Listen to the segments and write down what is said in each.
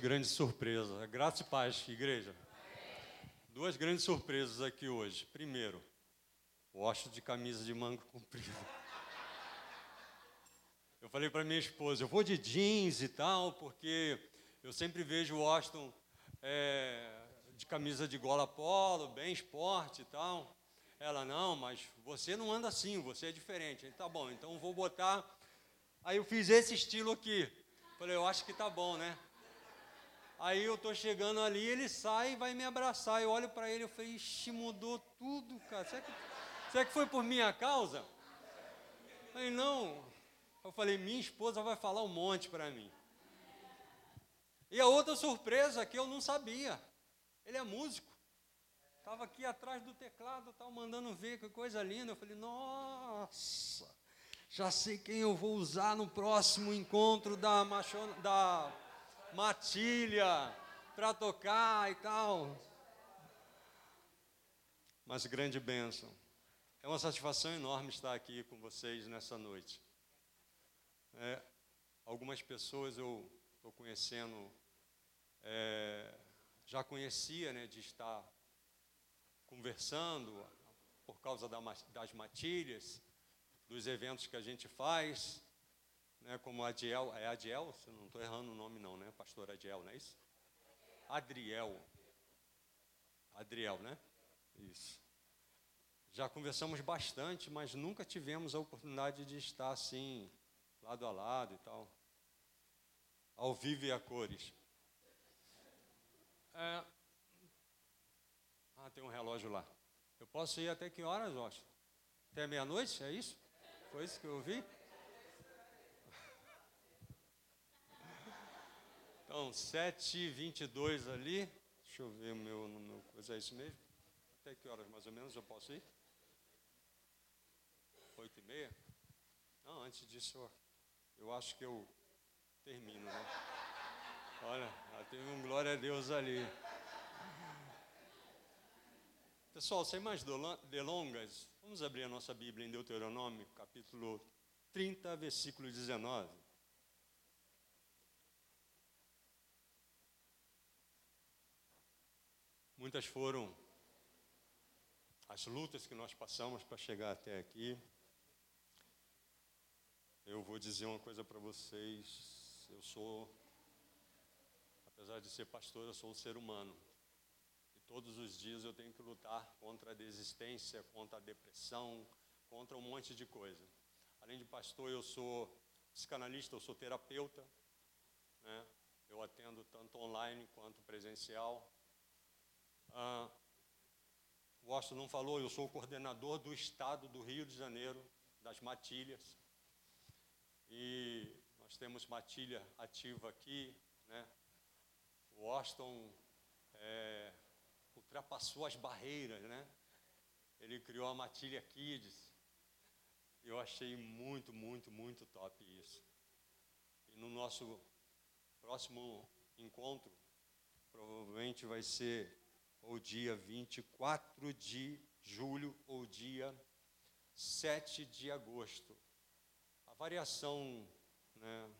Grande surpresa. Graça e paz, igreja. Duas grandes surpresas aqui hoje. Primeiro, o Washington de camisa de manga comprida. Eu falei para minha esposa, eu vou de jeans e tal, porque eu sempre vejo o Washington é, de camisa de gola polo, bem esporte e tal. Ela, não, mas você não anda assim, você é diferente. Ele, tá bom, então vou botar. Aí eu fiz esse estilo aqui. Falei, eu acho que tá bom, né? Aí eu tô chegando ali, ele sai e vai me abraçar. Eu olho para ele, eu falei, ixi, mudou tudo, cara. Será que, será que foi por minha causa? Falei, não. Eu falei, minha esposa vai falar um monte para mim. E a outra surpresa que eu não sabia. Ele é músico. Estava aqui atrás do teclado, tal, mandando ver que coisa linda. Eu falei, nossa, já sei quem eu vou usar no próximo encontro da, machona, da matilha para tocar e tal. Mas grande bênção. É uma satisfação enorme estar aqui com vocês nessa noite. É, algumas pessoas eu estou conhecendo, é, já conhecia né, de estar conversando por causa das matilhas, dos eventos que a gente faz, né, como Adiel, é Adiel, se não estou errando o nome não, né, pastor Adiel, não é isso? Adriel, Adriel, né? Isso. Já conversamos bastante, mas nunca tivemos a oportunidade de estar assim, lado a lado e tal, ao vivo e a cores. É, ah, tem um relógio lá. Eu posso ir até que horas, Washington? Até meia-noite, é isso? Foi isso que eu ouvi? Então, 7h22 ali. Deixa eu ver o meu, meu coisa, é isso mesmo? Até que horas mais ou menos eu posso ir? 8 e meia? Não, antes disso eu, eu acho que eu termino, né? Olha, tem um glória a Deus ali. Pessoal, sem mais delongas, vamos abrir a nossa Bíblia em Deuteronômio, capítulo 30, versículo 19. Muitas foram as lutas que nós passamos para chegar até aqui. Eu vou dizer uma coisa para vocês. Eu sou, apesar de ser pastor, eu sou um ser humano. Todos os dias eu tenho que lutar contra a desistência, contra a depressão, contra um monte de coisa. Além de pastor, eu sou psicanalista, eu sou terapeuta. Né? Eu atendo tanto online quanto presencial. Ah, Austin não falou, eu sou o coordenador do estado do Rio de Janeiro, das matilhas. E nós temos matilha ativa aqui. Né? O Austin é, ultrapassou as barreiras, né? Ele criou a Matilha Kids. Eu achei muito, muito, muito top isso. E no nosso próximo encontro, provavelmente vai ser o dia 24 de julho ou dia 7 de agosto. A variação né,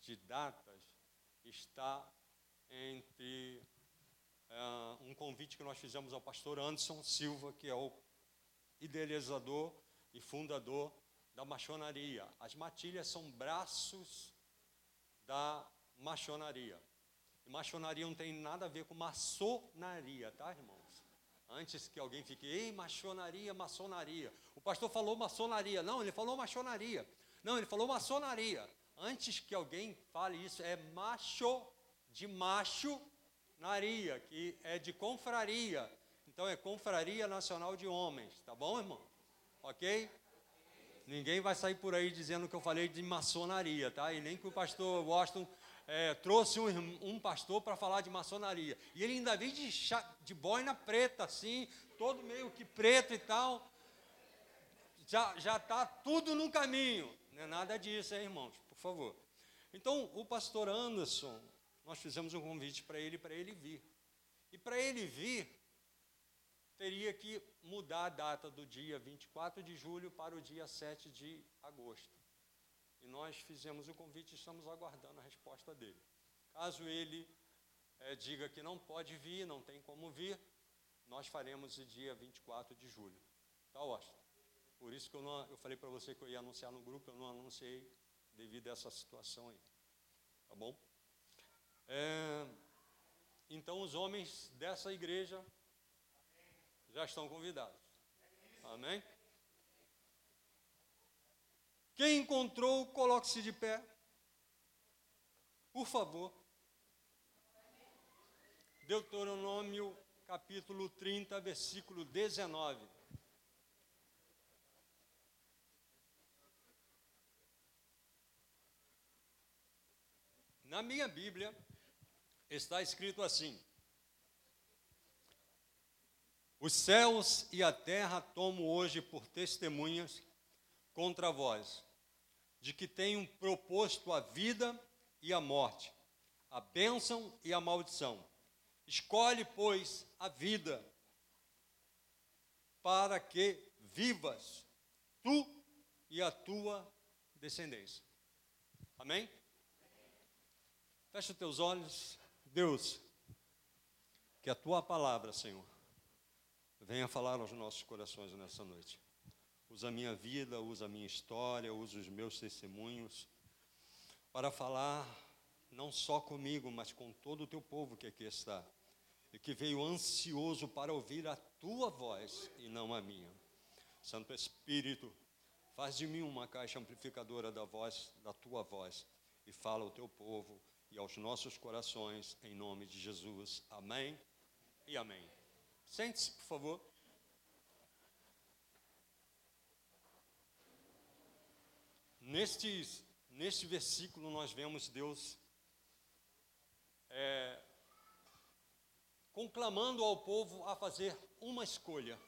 de datas está entre uh, um convite que nós fizemos ao pastor Anderson Silva, que é o idealizador e fundador da maçonaria. As matilhas são braços da maçonaria. E maçonaria não tem nada a ver com maçonaria, tá, irmãos? Antes que alguém fique, ei, maçonaria, maçonaria. O pastor falou maçonaria. Não, ele falou maçonaria. Não, ele falou maçonaria. Antes que alguém fale isso, é macho, de macho Naria, que é de confraria. Então é Confraria Nacional de Homens, tá bom, irmão? Ok? Ninguém vai sair por aí dizendo que eu falei de maçonaria, tá? E nem que o pastor Washington é, trouxe um, um pastor para falar de maçonaria. E ele ainda veio de, de boina preta, assim, todo meio que preto e tal. Já está tudo no caminho. Não é nada disso, hein, irmãos? Por favor. Então, o pastor Anderson, nós fizemos um convite para ele, para ele vir. E para ele vir, teria que mudar a data do dia 24 de julho para o dia 7 de agosto. E nós fizemos o convite e estamos aguardando a resposta dele. Caso ele é, diga que não pode vir, não tem como vir, nós faremos o dia 24 de julho. Tá, Washington? Por isso que eu, não, eu falei para você que eu ia anunciar no grupo, eu não anunciei devido a essa situação aí. Tá bom? É, então, os homens dessa igreja já estão convidados. Amém? Quem encontrou, coloque-se de pé. Por favor. Deuteronômio capítulo 30, versículo 19. Na minha Bíblia está escrito assim: Os céus e a terra tomo hoje por testemunhas contra vós, de que tenho proposto a vida e a morte, a bênção e a maldição. Escolhe, pois, a vida, para que vivas, tu e a tua descendência. Amém? Fecha os teus olhos, Deus, que a tua palavra, Senhor, venha falar aos nossos corações nessa noite. Usa a minha vida, usa a minha história, usa os meus testemunhos para falar não só comigo, mas com todo o teu povo que aqui está e que veio ansioso para ouvir a tua voz e não a minha. Santo Espírito, faz de mim uma caixa amplificadora da voz, da tua voz, e fala ao teu povo e aos nossos corações, em nome de Jesus. Amém e amém. Sente-se, por favor. Neste, neste versículo, nós vemos Deus é, conclamando ao povo a fazer uma escolha.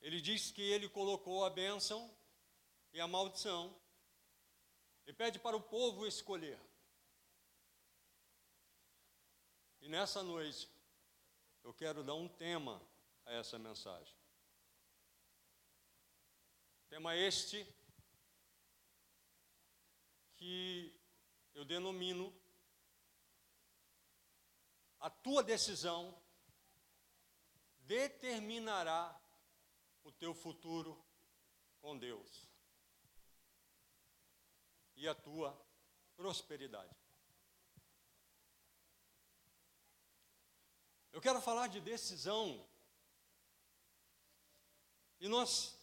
Ele diz que ele colocou a bênção e a maldição e pede para o povo escolher. E nessa noite, eu quero dar um tema a essa mensagem. Tema este que eu denomino a tua decisão determinará o teu futuro com Deus e a tua prosperidade. Eu quero falar de decisão. E nós,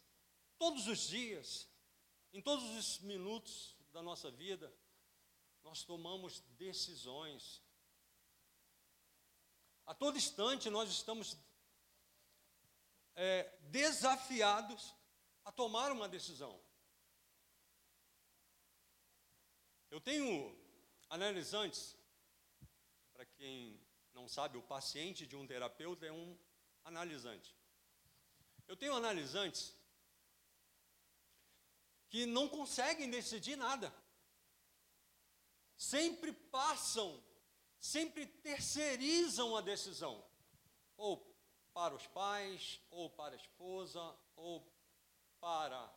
todos os dias, em todos os minutos da nossa vida, nós tomamos decisões. A todo instante nós estamos é, desafiados a tomar uma decisão. Eu tenho analisantes, para quem não sabe, o paciente de um terapeuta é um analisante. Eu tenho analisantes que não conseguem decidir nada. Sempre passam, sempre terceirizam a decisão. Ou para os pais, ou para a esposa, ou para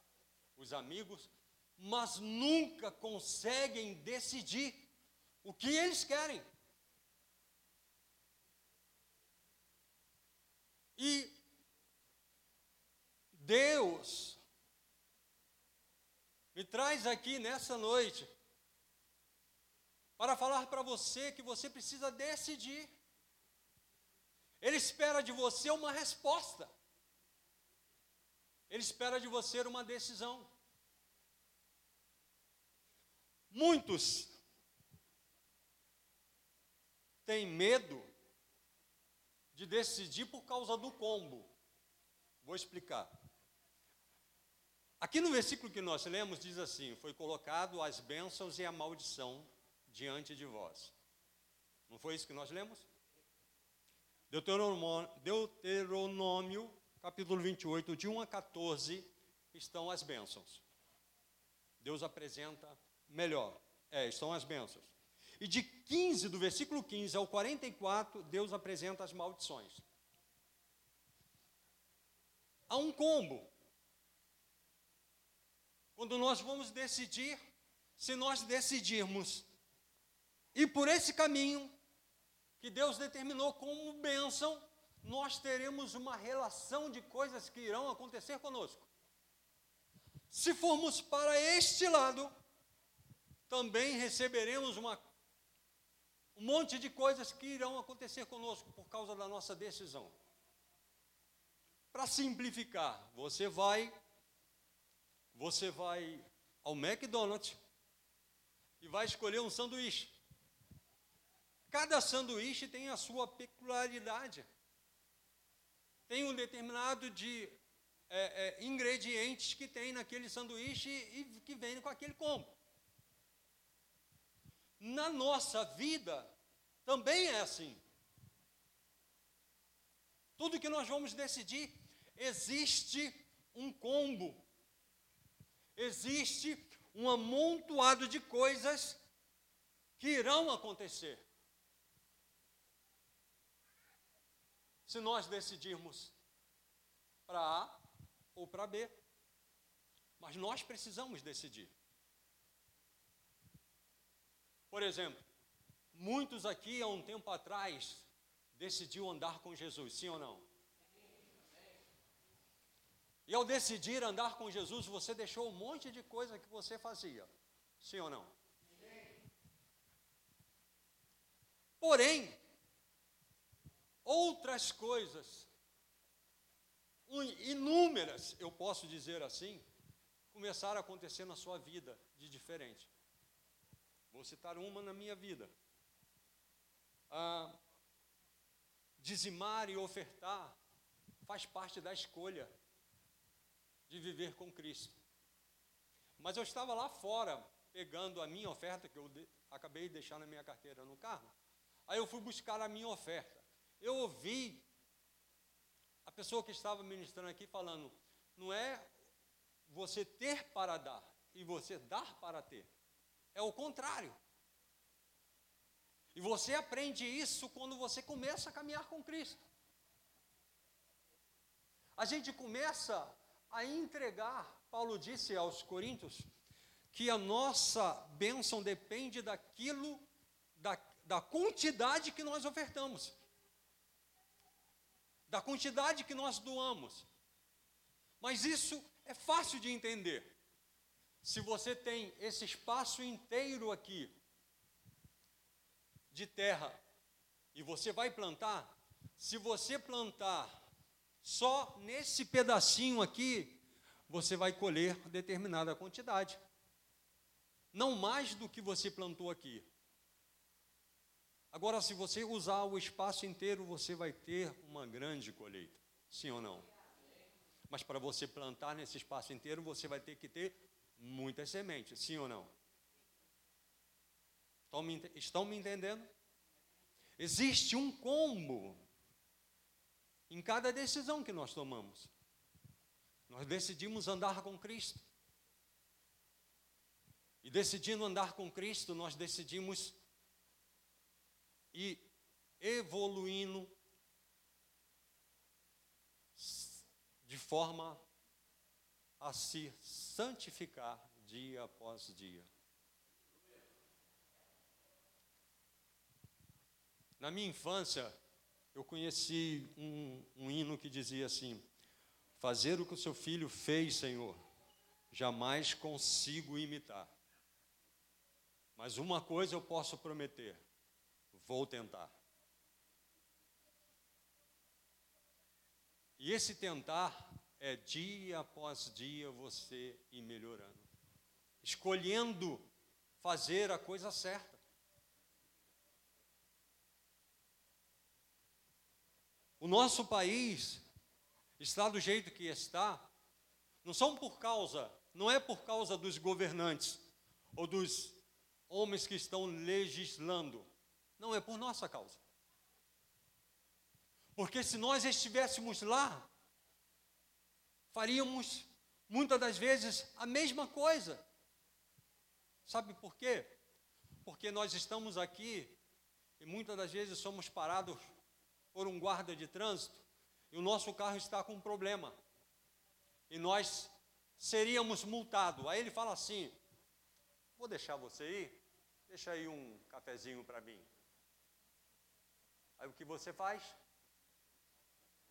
os amigos, mas nunca conseguem decidir o que eles querem. E Deus me traz aqui nessa noite para falar para você que você precisa decidir. Ele espera de você uma resposta. Ele espera de você uma decisão. Muitos têm medo de decidir por causa do combo. Vou explicar. Aqui no versículo que nós lemos diz assim: Foi colocado as bênçãos e a maldição diante de vós. Não foi isso que nós lemos? Deuteronômio, Deuteronômio capítulo 28, de 1 a 14, estão as bênçãos. Deus apresenta melhor. É, estão as bênçãos. E de 15, do versículo 15 ao 44, Deus apresenta as maldições. Há um combo. Quando nós vamos decidir, se nós decidirmos E por esse caminho que Deus determinou como bênção, nós teremos uma relação de coisas que irão acontecer conosco. Se formos para este lado, também receberemos uma, um monte de coisas que irão acontecer conosco por causa da nossa decisão. Para simplificar, você vai você vai ao McDonald's e vai escolher um sanduíche. Cada sanduíche tem a sua peculiaridade. Tem um determinado de é, é, ingredientes que tem naquele sanduíche e que vem com aquele combo. Na nossa vida também é assim. Tudo que nós vamos decidir, existe um combo, existe um amontoado de coisas que irão acontecer. Se nós decidirmos para A ou para B. Mas nós precisamos decidir. Por exemplo, muitos aqui há um tempo atrás decidiu andar com Jesus, sim ou não? E ao decidir andar com Jesus, você deixou um monte de coisa que você fazia. Sim ou não? Porém, outras coisas, inúmeras, eu posso dizer assim, começaram a acontecer na sua vida de diferente. Vou citar uma na minha vida. Ah, dizimar e ofertar faz parte da escolha de viver com Cristo. Mas eu estava lá fora, pegando a minha oferta, que eu de, acabei de deixar na minha carteira no carro. Aí eu fui buscar a minha oferta. Eu ouvi a pessoa que estava ministrando aqui falando: não é você ter para dar e você dar para ter. É o contrário. E você aprende isso quando você começa a caminhar com Cristo. A gente começa a entregar, Paulo disse aos Coríntios, que a nossa bênção depende daquilo, da, da quantidade que nós ofertamos, da quantidade que nós doamos. Mas isso é fácil de entender. Se você tem esse espaço inteiro aqui de terra e você vai plantar, se você plantar só nesse pedacinho aqui, você vai colher determinada quantidade. Não mais do que você plantou aqui. Agora, se você usar o espaço inteiro, você vai ter uma grande colheita. Sim ou não? Mas para você plantar nesse espaço inteiro, você vai ter que ter muitas sementes. Sim ou não? Estão me, estão me entendendo? Existe um combo em cada decisão que nós tomamos. Nós decidimos andar com Cristo. E decidindo andar com Cristo, nós decidimos ir evoluindo de forma a se santificar dia após dia. Na minha infância, eu conheci um, um hino que dizia assim: Fazer o que o seu filho fez, Senhor, jamais consigo imitar. Mas uma coisa eu posso prometer: vou tentar. E esse tentar é dia após dia você ir melhorando, escolhendo fazer a coisa certa. O nosso país está do jeito que está, não são por causa, não é por causa dos governantes ou dos homens que estão legislando, não é por nossa causa. Porque se nós estivéssemos lá, faríamos muitas das vezes a mesma coisa. Sabe por quê? Porque nós estamos aqui e muitas das vezes somos parados por um guarda de trânsito e o nosso carro está com um problema e nós seríamos multados. Aí ele fala assim: Vou deixar você ir, deixa aí um cafezinho para mim. Aí o que você faz?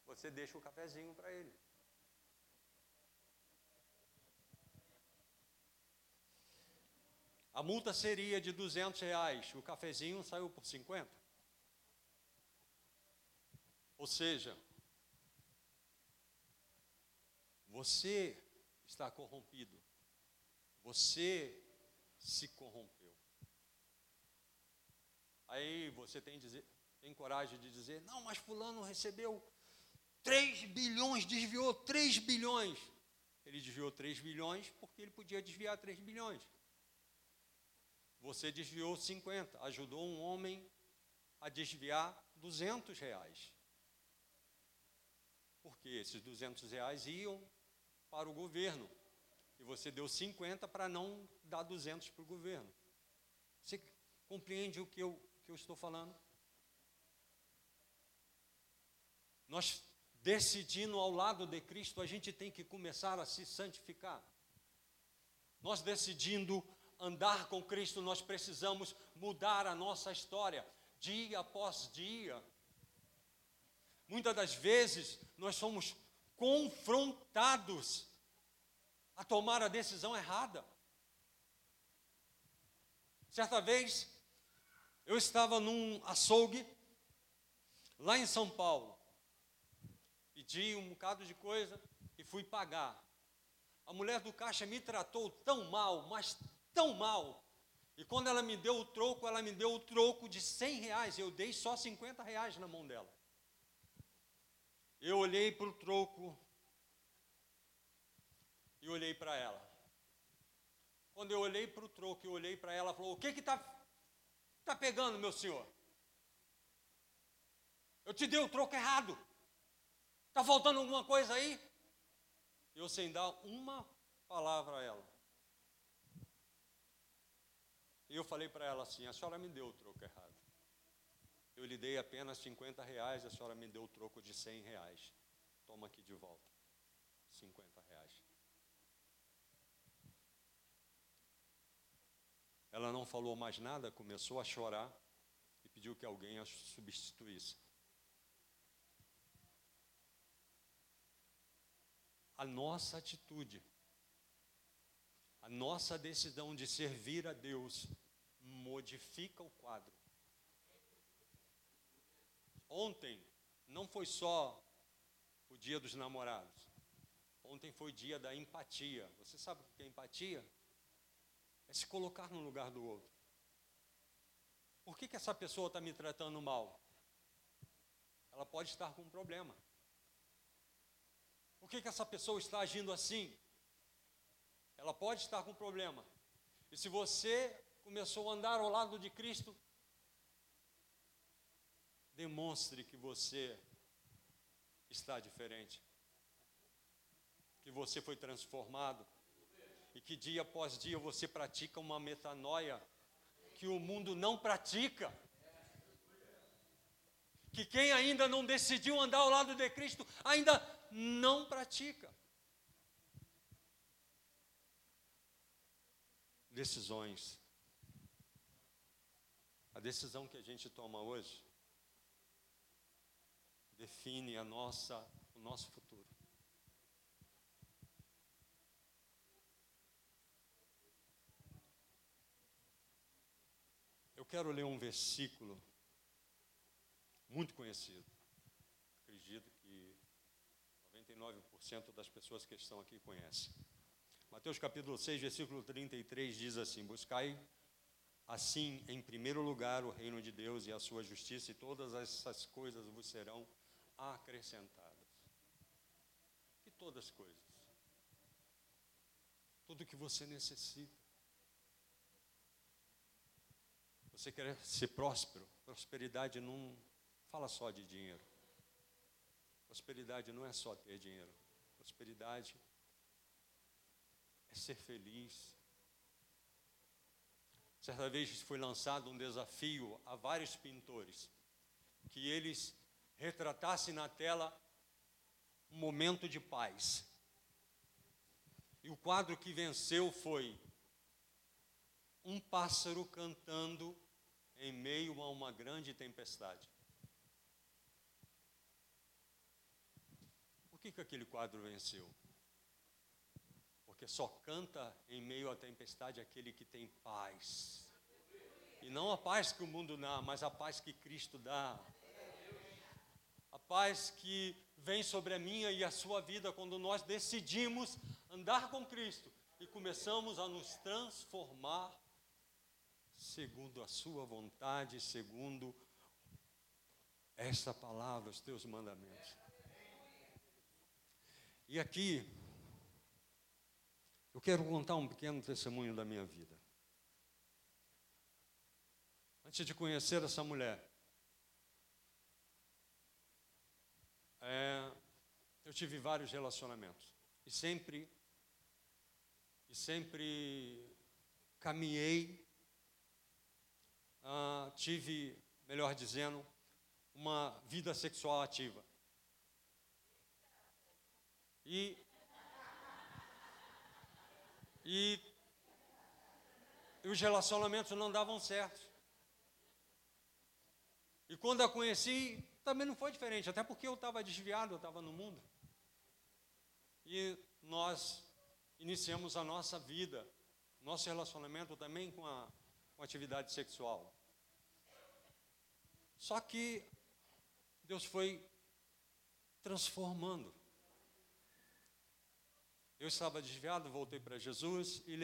Você deixa o cafezinho para ele. A multa seria de 200 reais, o cafezinho saiu por 50. Ou seja, você está corrompido, você se corrompeu. Aí você tem, dizer, tem coragem de dizer: não, mas Fulano recebeu 3 bilhões, desviou 3 bilhões. Ele desviou 3 bilhões porque ele podia desviar 3 bilhões. Você desviou 50, ajudou um homem a desviar 200 reais. Porque esses 200 reais iam para o governo. E você deu 50 para não dar 200 para o governo. Você compreende o que eu, que eu estou falando? Nós decidindo ao lado de Cristo, a gente tem que começar a se santificar. Nós decidindo andar com Cristo, nós precisamos mudar a nossa história, dia após dia. Muitas das vezes nós somos confrontados a tomar a decisão errada. Certa vez, eu estava num açougue, lá em São Paulo, pedi um bocado de coisa e fui pagar. A mulher do caixa me tratou tão mal, mas tão mal. E quando ela me deu o troco, ela me deu o troco de 100 reais. Eu dei só 50 reais na mão dela. Eu olhei para o troco e olhei para ela. Quando eu olhei para o troco e olhei para ela, ela falou: O que está tá pegando, meu senhor? Eu te dei o troco errado. Está faltando alguma coisa aí? Eu sem dar uma palavra a ela. Eu falei para ela assim: a senhora me deu o troco errado. Eu lhe dei apenas 50 reais, a senhora me deu o troco de 100 reais. Toma aqui de volta. 50 reais. Ela não falou mais nada, começou a chorar e pediu que alguém a substituísse. A nossa atitude, a nossa decisão de servir a Deus modifica o quadro. Ontem não foi só o dia dos namorados. Ontem foi dia da empatia. Você sabe o que é empatia? É se colocar no lugar do outro. Por que, que essa pessoa está me tratando mal? Ela pode estar com um problema. Por que, que essa pessoa está agindo assim? Ela pode estar com um problema. E se você começou a andar ao lado de Cristo, demonstre que você está diferente, que você foi transformado e que dia após dia você pratica uma metanoia que o mundo não pratica. Que quem ainda não decidiu andar ao lado de Cristo ainda não pratica. Decisões a decisão que a gente toma hoje define a nossa, o nosso futuro. Eu quero ler um versículo muito conhecido. Acredito que 99% das pessoas que estão aqui conhecem. Mateus capítulo 6, versículo 33 diz assim: Buscai Assim, em primeiro lugar, o reino de Deus e a sua justiça, e todas essas coisas vos serão acrescentadas. E todas as coisas. Tudo que você necessita. Você quer ser próspero? Prosperidade não fala só de dinheiro. Prosperidade não é só ter dinheiro. Prosperidade é ser feliz, Certa vez foi lançado um desafio a vários pintores que eles retratassem na tela um momento de paz. E o quadro que venceu foi um pássaro cantando em meio a uma grande tempestade. Por que, que aquele quadro venceu? Porque só canta em meio à tempestade aquele que tem paz. E não a paz que o mundo dá, mas a paz que Cristo dá. A paz que vem sobre a minha e a sua vida quando nós decidimos andar com Cristo e começamos a nos transformar segundo a sua vontade, segundo esta palavra, os teus mandamentos. E aqui, eu quero contar um pequeno testemunho da minha vida. Antes de conhecer essa mulher, é, eu tive vários relacionamentos e sempre e sempre caminhei ah, tive, melhor dizendo, uma vida sexual ativa. E, e, e os relacionamentos não davam certo. E quando a conheci, também não foi diferente, até porque eu estava desviado, eu estava no mundo. E nós iniciamos a nossa vida, nosso relacionamento também com a com atividade sexual. Só que Deus foi transformando. Eu estava desviado, voltei para Jesus e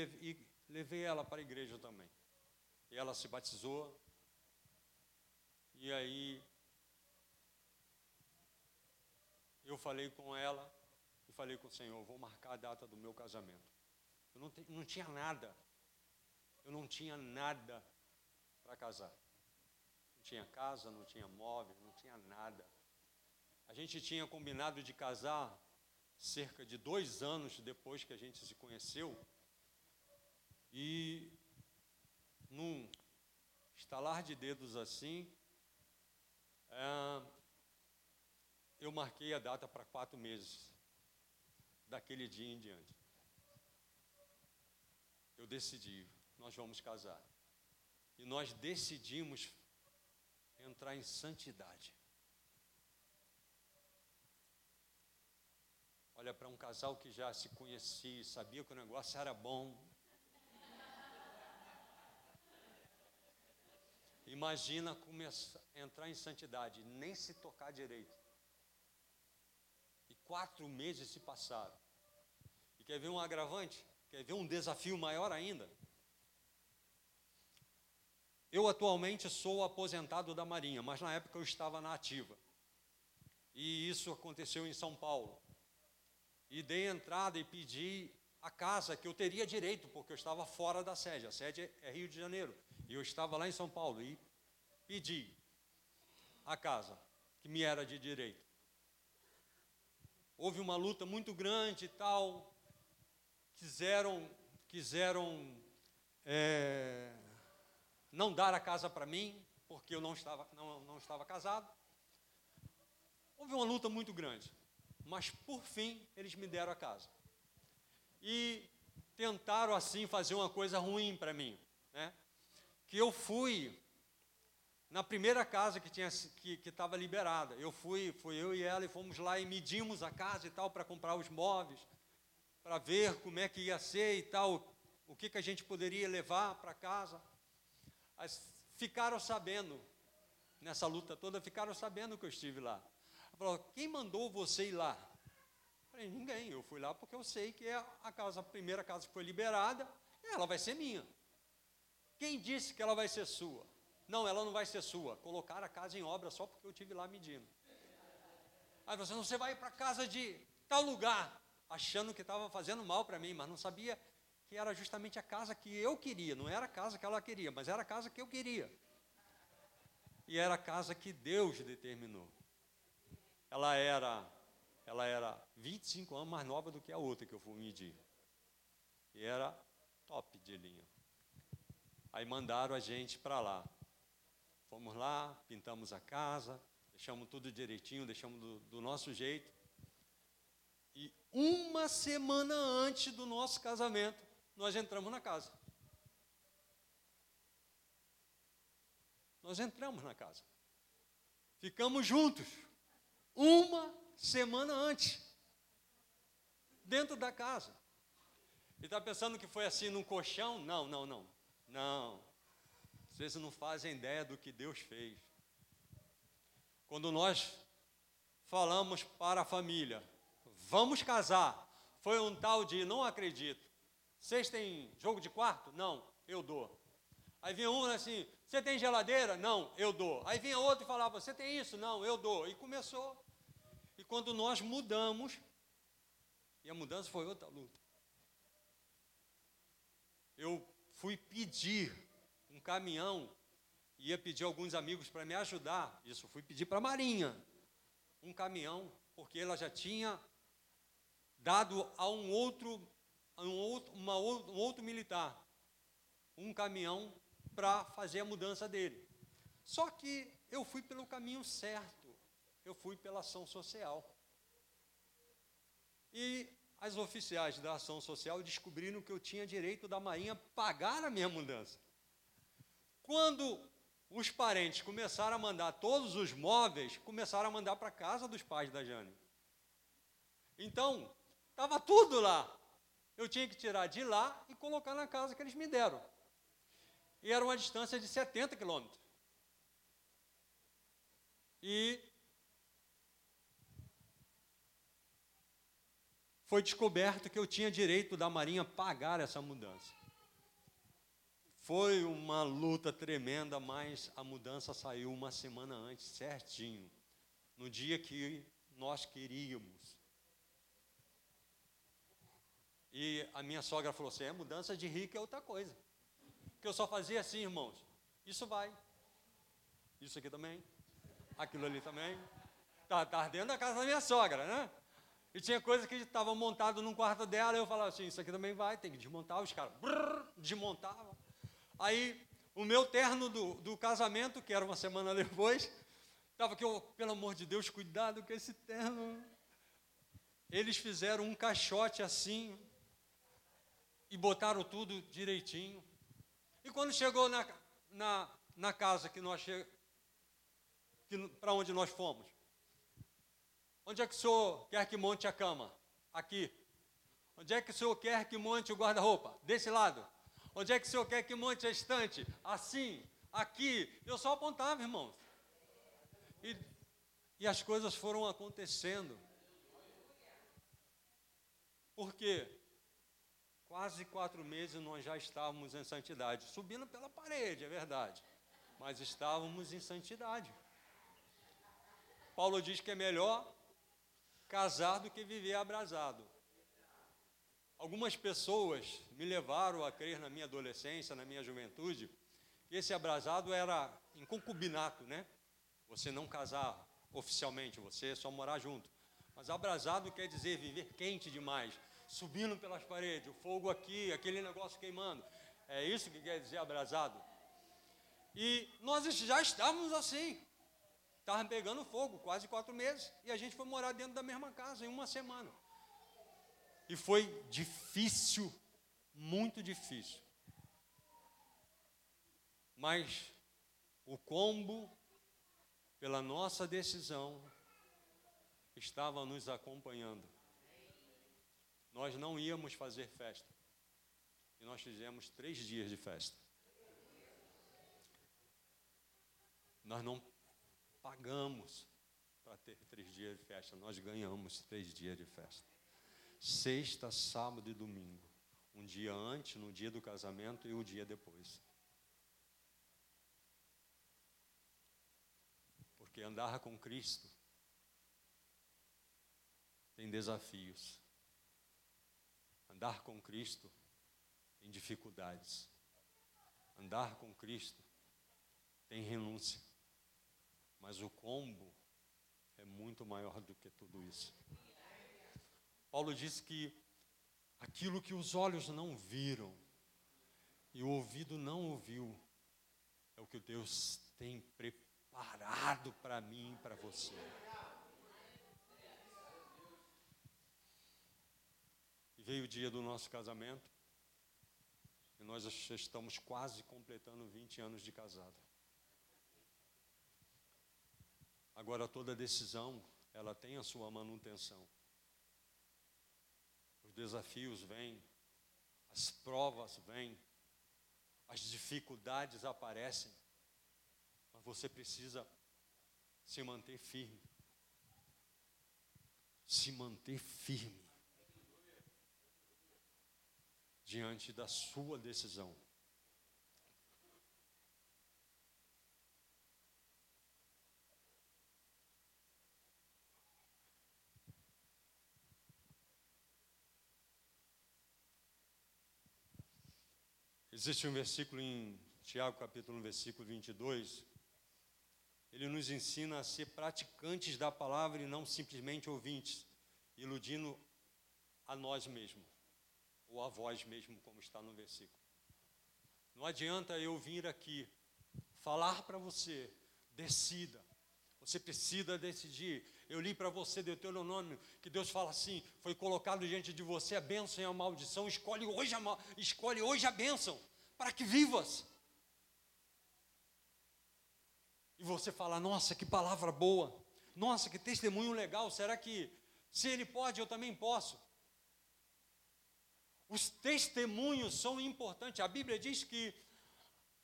levei ela para a igreja também. E ela se batizou. E aí eu falei com ela e falei com o Senhor, vou marcar a data do meu casamento. Eu não, te, não tinha nada eu não tinha nada para casar. Não tinha casa, não tinha móvel, não tinha nada. A gente tinha combinado de casar cerca de dois anos depois que a gente se conheceu. E num estalar de dedos assim, é, eu marquei a data para quatro meses, daquele dia em diante. Eu decidi, nós vamos casar. E nós decidimos entrar em santidade. Olha para um casal que já se conhecia, sabia que o negócio era bom. Imagina começar, entrar em santidade, nem se tocar direito. Quatro meses se passaram. E quer ver um agravante? Quer ver um desafio maior ainda? Eu atualmente sou aposentado da Marinha, mas na época eu estava na ativa. E isso aconteceu em São Paulo. E dei entrada e pedi a casa que eu teria direito, porque eu estava fora da sede. A sede é Rio de Janeiro. E eu estava lá em São Paulo e pedi a casa que me era de direito. Houve uma luta muito grande e tal. Quiseram, quiseram é, não dar a casa para mim, porque eu não estava, não, não estava casado. Houve uma luta muito grande, mas por fim eles me deram a casa. E tentaram assim fazer uma coisa ruim para mim, né? Que eu fui na primeira casa que tinha que estava liberada. Eu fui, fui eu e ela e fomos lá e medimos a casa e tal para comprar os móveis, para ver como é que ia ser e tal, o que que a gente poderia levar para casa ficaram sabendo, nessa luta toda, ficaram sabendo que eu estive lá. Falou, quem mandou você ir lá? Eu falei, ninguém, eu fui lá porque eu sei que é a casa, a primeira casa que foi liberada, ela vai ser minha. Quem disse que ela vai ser sua? Não, ela não vai ser sua. Colocaram a casa em obra só porque eu tive lá medindo. Aí você, você vai para casa de tal lugar, achando que estava fazendo mal para mim, mas não sabia que era justamente a casa que eu queria, não era a casa que ela queria, mas era a casa que eu queria. E era a casa que Deus determinou. Ela era ela era 25 anos mais nova do que a outra que eu fui medir. E era top de linha. Aí mandaram a gente para lá. Fomos lá, pintamos a casa, deixamos tudo direitinho, deixamos do, do nosso jeito. E uma semana antes do nosso casamento, nós entramos na casa. nós entramos na casa. Ficamos juntos uma semana antes, dentro da casa. E está pensando que foi assim num colchão? Não, não, não. Não. Vocês não fazem ideia do que Deus fez. Quando nós falamos para a família, vamos casar, foi um tal de não acredito. Vocês têm jogo de quarto? Não, eu dou. Aí vinha um assim, você tem geladeira? Não, eu dou. Aí vinha outro e falava, você tem isso? Não, eu dou. E começou. E quando nós mudamos, e a mudança foi outra luta. Eu fui pedir um caminhão, ia pedir alguns amigos para me ajudar. Isso, fui pedir para a Marinha um caminhão, porque ela já tinha dado a um outro, a um outro, uma, um outro militar um caminhão para fazer a mudança dele. Só que eu fui pelo caminho certo, eu fui pela ação social. E as oficiais da ação social descobriram que eu tinha direito da Marinha pagar a minha mudança. Quando os parentes começaram a mandar todos os móveis, começaram a mandar para casa dos pais da Jane. Então, estava tudo lá. Eu tinha que tirar de lá e colocar na casa que eles me deram. E era uma distância de 70 quilômetros. E foi descoberto que eu tinha direito da Marinha pagar essa mudança. Foi uma luta tremenda, mas a mudança saiu uma semana antes, certinho, no dia que nós queríamos. E a minha sogra falou assim: é mudança de rico é outra coisa. Que eu só fazia assim, irmãos. Isso vai. Isso aqui também. Aquilo ali também. Tá, tá dentro da casa da minha sogra, né? E tinha coisa que estava montado num quarto dela, eu falava assim, isso aqui também vai, tem que desmontar, os caras desmontavam. Aí, o meu terno do, do casamento, que era uma semana depois, estava que eu, pelo amor de Deus, cuidado com esse terno. Eles fizeram um caixote assim, e botaram tudo direitinho. E quando chegou na, na, na casa que nós para onde nós fomos, onde é que o senhor quer que monte a cama? Aqui. Onde é que o senhor quer que monte o guarda-roupa? Desse lado. Onde é que o senhor quer que monte a estante? Assim, aqui. Eu só apontava, irmãos. E, e as coisas foram acontecendo. Por quê? Quase quatro meses nós já estávamos em santidade. Subindo pela parede, é verdade. Mas estávamos em santidade. Paulo diz que é melhor casar do que viver abrasado. Algumas pessoas me levaram a crer na minha adolescência, na minha juventude, que esse abrasado era em concubinato, né? Você não casar oficialmente, você só morar junto. Mas abrasado quer dizer viver quente demais, subindo pelas paredes, o fogo aqui, aquele negócio queimando. É isso que quer dizer abrasado. E nós já estávamos assim. Estava pegando fogo, quase quatro meses. E a gente foi morar dentro da mesma casa em uma semana. E foi difícil, muito difícil. Mas o combo, pela nossa decisão, estava nos acompanhando. Nós não íamos fazer festa. E nós fizemos três dias de festa. Nós não pagamos para ter três dias de festa, nós ganhamos três dias de festa sexta, sábado e domingo. Um dia antes, no dia do casamento e o um dia depois. Porque andar com Cristo tem desafios. Andar com Cristo tem dificuldades. Andar com Cristo tem renúncia. Mas o combo é muito maior do que tudo isso. Paulo diz que aquilo que os olhos não viram e o ouvido não ouviu é o que Deus tem preparado para mim e para você. E veio o dia do nosso casamento e nós estamos quase completando 20 anos de casado. Agora, toda decisão, ela tem a sua manutenção. Os desafios vêm, as provas vêm, as dificuldades aparecem, mas você precisa se manter firme. Se manter firme diante da sua decisão. Existe um versículo em Tiago, capítulo 1, versículo 22. Ele nos ensina a ser praticantes da palavra e não simplesmente ouvintes, iludindo a nós mesmos, ou a vós mesmo, como está no versículo. Não adianta eu vir aqui falar para você, decida. Você precisa decidir. Eu li para você Deuteronômio que Deus fala assim: foi colocado diante de você a bênção e a maldição. Escolhe hoje a, escolhe hoje a bênção para que vivas. E você fala: nossa, que palavra boa, nossa, que testemunho legal, será que se ele pode, eu também posso? Os testemunhos são importantes. A Bíblia diz que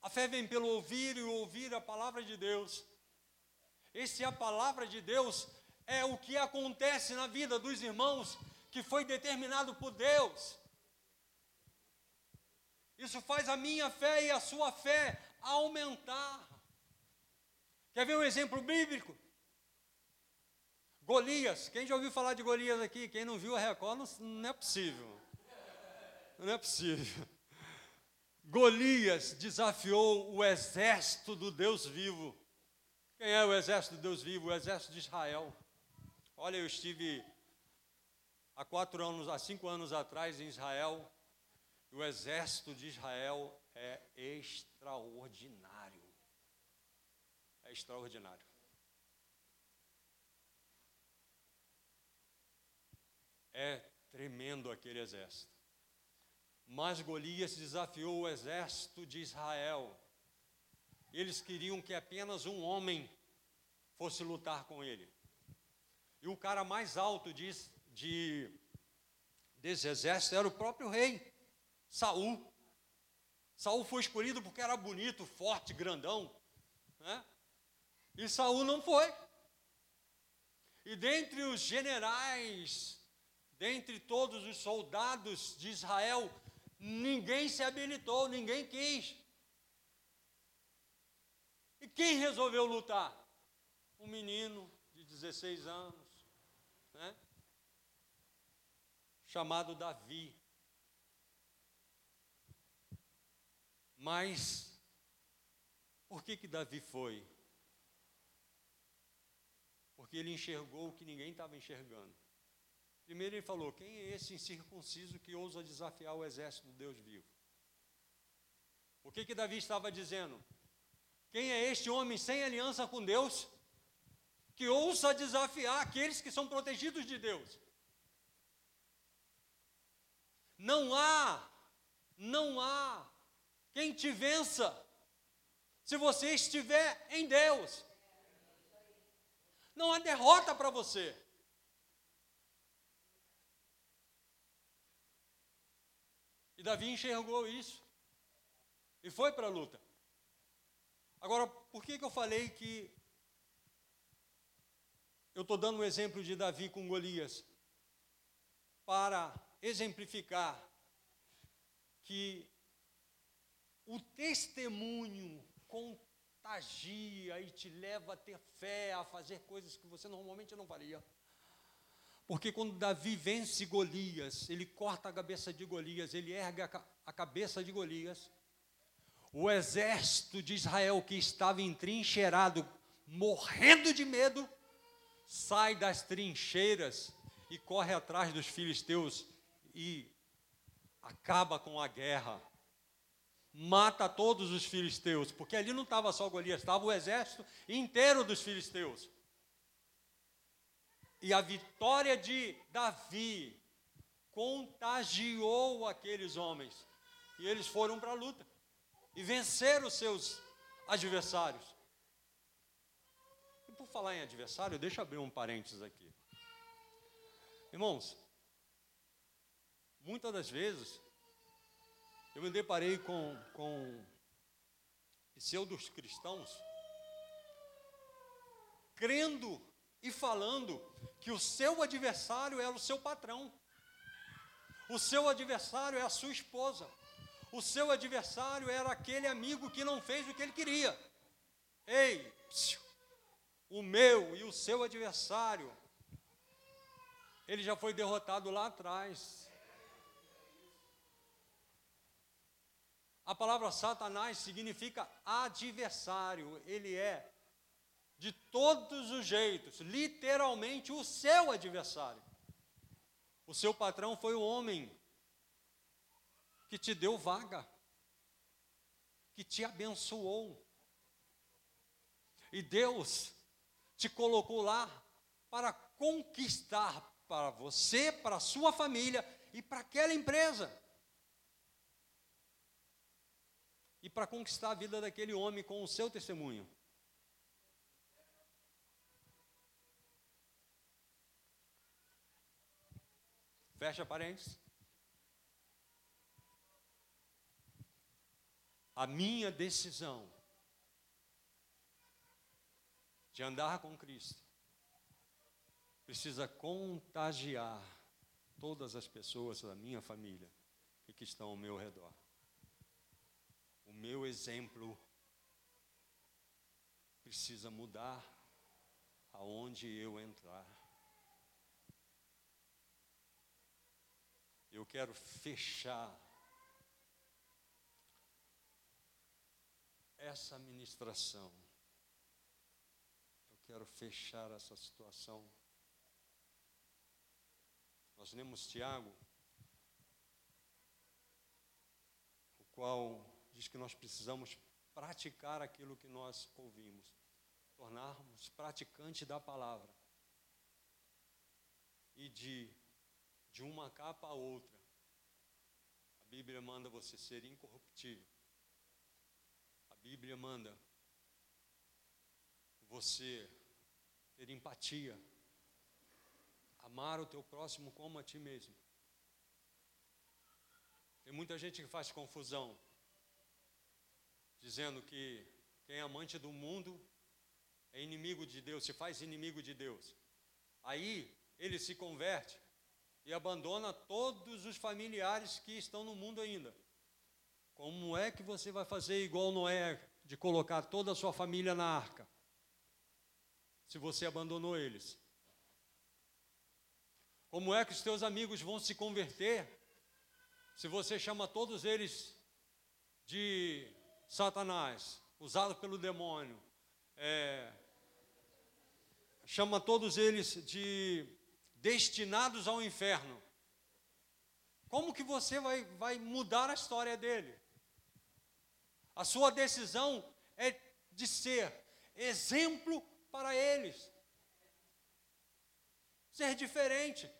a fé vem pelo ouvir e ouvir a palavra de Deus. Esse é a palavra de Deus é o que acontece na vida dos irmãos que foi determinado por Deus. Isso faz a minha fé e a sua fé aumentar. Quer ver um exemplo bíblico? Golias. Quem já ouviu falar de Golias aqui? Quem não viu a Record, não, não é possível. Não é possível. Golias desafiou o exército do Deus vivo. Quem é o exército do Deus vivo? O exército de Israel. Olha, eu estive há quatro anos, há cinco anos atrás em Israel, o exército de Israel é extraordinário. É extraordinário. É tremendo aquele exército. Mas Golias desafiou o exército de Israel. Eles queriam que apenas um homem fosse lutar com ele. E o cara mais alto de, de, desse exército era o próprio rei. Saul. Saul foi escolhido porque era bonito, forte, grandão. Né? E Saul não foi. E dentre os generais, dentre todos os soldados de Israel, ninguém se habilitou, ninguém quis. E quem resolveu lutar? Um menino de 16 anos, né? chamado Davi. Mas por que que Davi foi? Porque ele enxergou o que ninguém estava enxergando. Primeiro ele falou: quem é esse incircunciso que ousa desafiar o exército do Deus vivo? O que que Davi estava dizendo? Quem é este homem sem aliança com Deus que ousa desafiar aqueles que são protegidos de Deus? Não há, não há quem te vença, se você estiver em Deus. Não há derrota para você. E Davi enxergou isso e foi para a luta. Agora, por que, que eu falei que eu estou dando um exemplo de Davi com Golias? Para exemplificar que o testemunho contagia e te leva a ter fé, a fazer coisas que você normalmente não faria. Porque quando Davi vence Golias, ele corta a cabeça de Golias, ele ergue a cabeça de Golias. O exército de Israel que estava entrincheirado, morrendo de medo, sai das trincheiras e corre atrás dos filisteus e acaba com a guerra mata todos os filisteus, porque ali não estava só Golias, estava o exército inteiro dos filisteus. E a vitória de Davi contagiou aqueles homens, e eles foram para a luta e venceram seus adversários. por falar em adversário, deixa eu abrir um parênteses aqui. Irmãos, muitas das vezes eu me deparei com, com pseudos cristãos crendo e falando que o seu adversário era o seu patrão, o seu adversário é a sua esposa, o seu adversário era aquele amigo que não fez o que ele queria. Ei, o meu e o seu adversário, ele já foi derrotado lá atrás. A palavra Satanás significa adversário, ele é de todos os jeitos, literalmente o seu adversário. O seu patrão foi o homem que te deu vaga, que te abençoou. E Deus te colocou lá para conquistar para você, para a sua família e para aquela empresa. E para conquistar a vida daquele homem com o seu testemunho. Fecha parênteses. A minha decisão de andar com Cristo precisa contagiar todas as pessoas da minha família e que estão ao meu redor. O meu exemplo precisa mudar aonde eu entrar. Eu quero fechar essa ministração. Eu quero fechar essa situação. Nós lemos Tiago, o qual diz que nós precisamos praticar aquilo que nós ouvimos, tornarmos praticantes da palavra e de de uma capa a outra. A Bíblia manda você ser incorruptível. A Bíblia manda você ter empatia, amar o teu próximo como a ti mesmo. Tem muita gente que faz confusão, dizendo que quem é amante do mundo é inimigo de Deus, se faz inimigo de Deus. Aí ele se converte e abandona todos os familiares que estão no mundo ainda. Como é que você vai fazer igual Noé, de colocar toda a sua família na arca? Se você abandonou eles. Como é que os teus amigos vão se converter se você chama todos eles de Satanás, usado pelo demônio? É, chama todos eles de destinados ao inferno. Como que você vai, vai mudar a história dele? A sua decisão é de ser exemplo para eles. Ser diferente.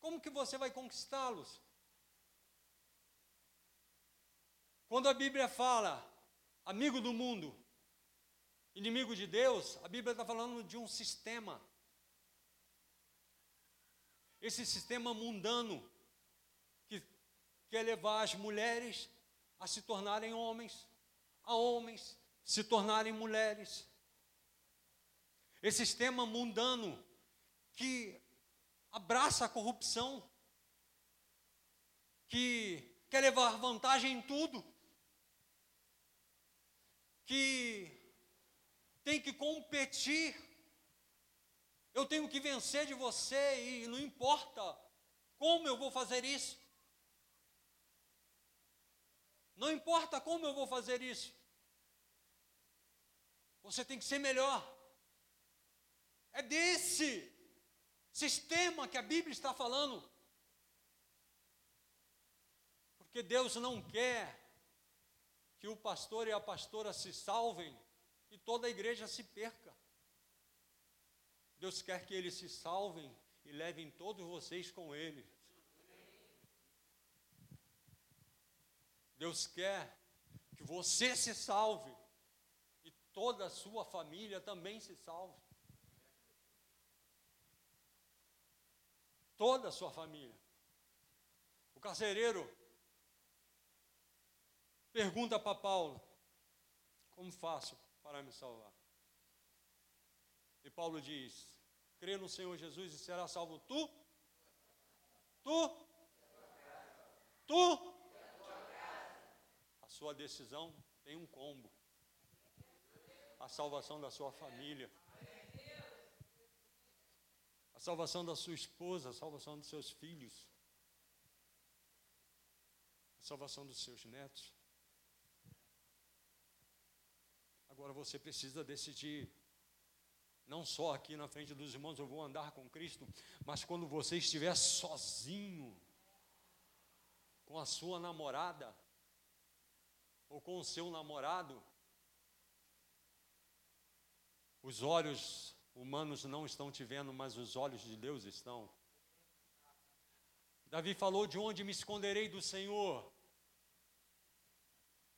Como que você vai conquistá-los? Quando a Bíblia fala, amigo do mundo, inimigo de Deus, a Bíblia está falando de um sistema. Esse sistema mundano que quer levar as mulheres a se tornarem homens, a homens se tornarem mulheres. Esse sistema mundano que abraça a corrupção, que quer levar vantagem em tudo, que tem que competir. Eu tenho que vencer de você e não importa como eu vou fazer isso. Não importa como eu vou fazer isso. Você tem que ser melhor. É desse sistema que a Bíblia está falando. Porque Deus não quer que o pastor e a pastora se salvem e toda a igreja se perca. Deus quer que eles se salvem e levem todos vocês com Ele. Deus quer que você se salve e toda a sua família também se salve. Toda a sua família. O carcereiro pergunta para Paulo: Como faço para me salvar? E Paulo diz: Crê no Senhor Jesus e será salvo tu, tu, tu. A sua decisão tem um combo a salvação da sua família, a salvação da sua esposa, a salvação dos seus filhos, a salvação dos seus netos. Agora você precisa decidir, não só aqui na frente dos irmãos eu vou andar com Cristo, mas quando você estiver sozinho, com a sua namorada, ou com o seu namorado, os olhos humanos não estão te vendo, mas os olhos de Deus estão. Davi falou: De onde me esconderei do Senhor?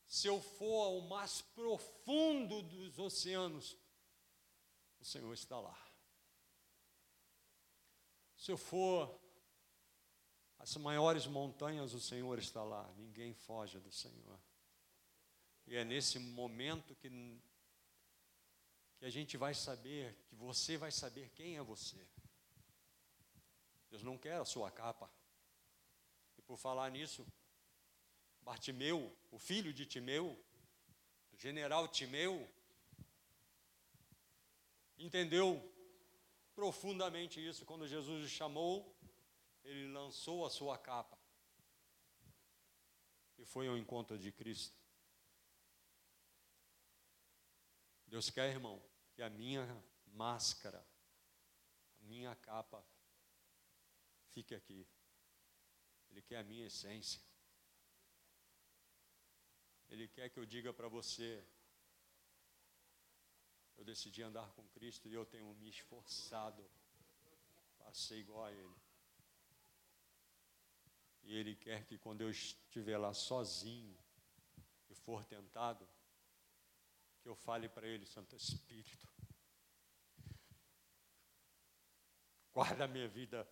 Se eu for ao mais profundo dos oceanos, o Senhor está lá. Se eu for às maiores montanhas, o Senhor está lá. Ninguém foge do Senhor. E é nesse momento que que a gente vai saber, que você vai saber quem é você. Deus não quer a sua capa. E por falar nisso, Bartimeu, o filho de Timeu, general Timeu, entendeu profundamente isso quando Jesus o chamou, ele lançou a sua capa e foi ao encontro de Cristo. Deus quer, irmão, que a minha máscara, a minha capa fique aqui. Ele quer a minha essência. Ele quer que eu diga para você: eu decidi andar com Cristo e eu tenho me esforçado para ser igual a Ele. E Ele quer que quando eu estiver lá sozinho e for tentado, que eu fale para ele, Santo Espírito, guarda a minha vida,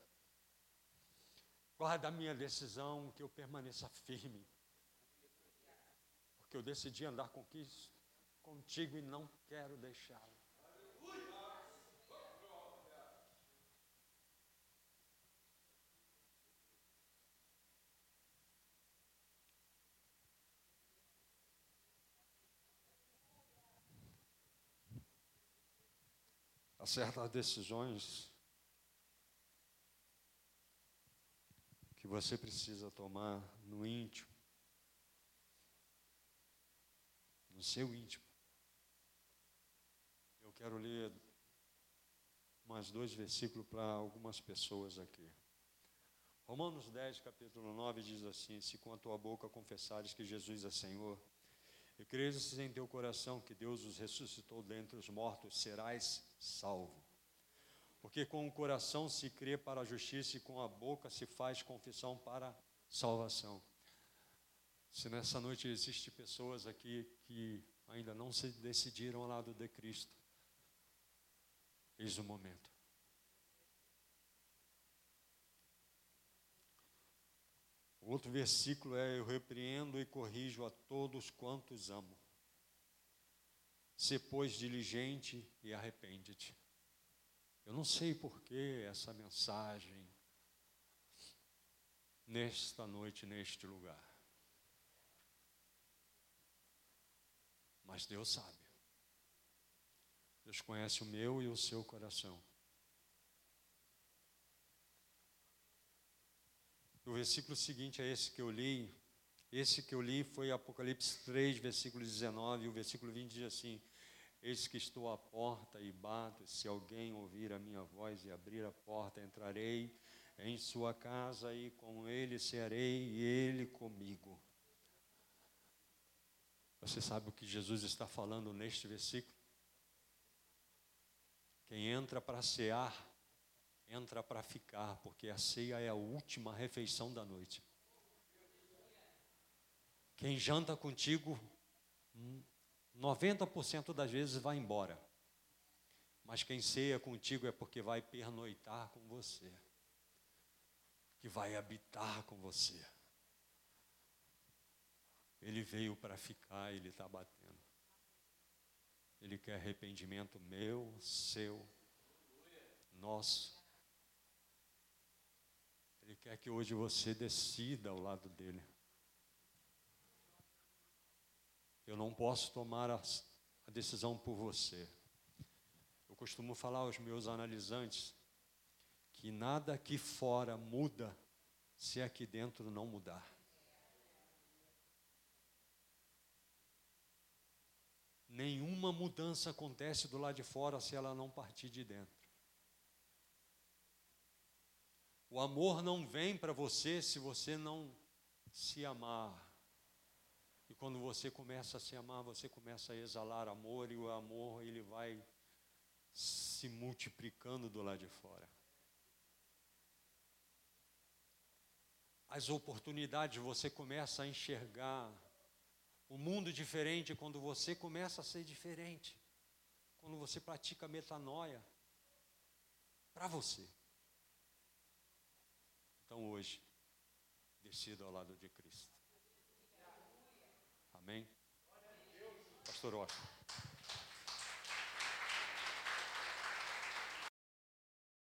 guarda a minha decisão, que eu permaneça firme, porque eu decidi andar com contigo e não quero deixá-lo. Há certas decisões que você precisa tomar no íntimo, no seu íntimo. Eu quero ler mais dois versículos para algumas pessoas aqui. Romanos 10, capítulo 9 diz assim: Se com a tua boca confessares que Jesus é Senhor, e creres em teu coração que Deus os ressuscitou dentre os mortos, serás salvo. Porque com o coração se crê para a justiça e com a boca se faz confissão para salvação. Se nessa noite existem pessoas aqui que ainda não se decidiram ao lado de Cristo, eis o momento. O outro versículo é: Eu repreendo e corrijo a todos quantos amo. Se, pois, diligente e arrepende-te. Eu não sei por que essa mensagem nesta noite, neste lugar. Mas Deus sabe. Deus conhece o meu e o seu coração. O versículo seguinte é esse que eu li. Esse que eu li foi Apocalipse 3, versículo 19. E o versículo 20 diz assim: Eis que estou à porta e bato. Se alguém ouvir a minha voz e abrir a porta, entrarei em sua casa e com ele serei e ele comigo. Você sabe o que Jesus está falando neste versículo? Quem entra para cear entra para ficar, porque a ceia é a última refeição da noite. Quem janta contigo hum, 90% das vezes vai embora. Mas quem ceia contigo é porque vai pernoitar com você, que vai habitar com você. Ele veio para ficar, ele está batendo. Ele quer arrependimento meu, seu, nosso. Ele quer que hoje você decida ao lado dele. Eu não posso tomar a, a decisão por você. Eu costumo falar aos meus analisantes que nada aqui fora muda se aqui dentro não mudar. Nenhuma mudança acontece do lado de fora se ela não partir de dentro. O amor não vem para você se você não se amar. E quando você começa a se amar, você começa a exalar amor e o amor ele vai se multiplicando do lado de fora. As oportunidades você começa a enxergar o mundo diferente quando você começa a ser diferente. Quando você pratica metanoia para você. Então hoje, decida ao lado de Cristo. Amém? Pastor Oscar.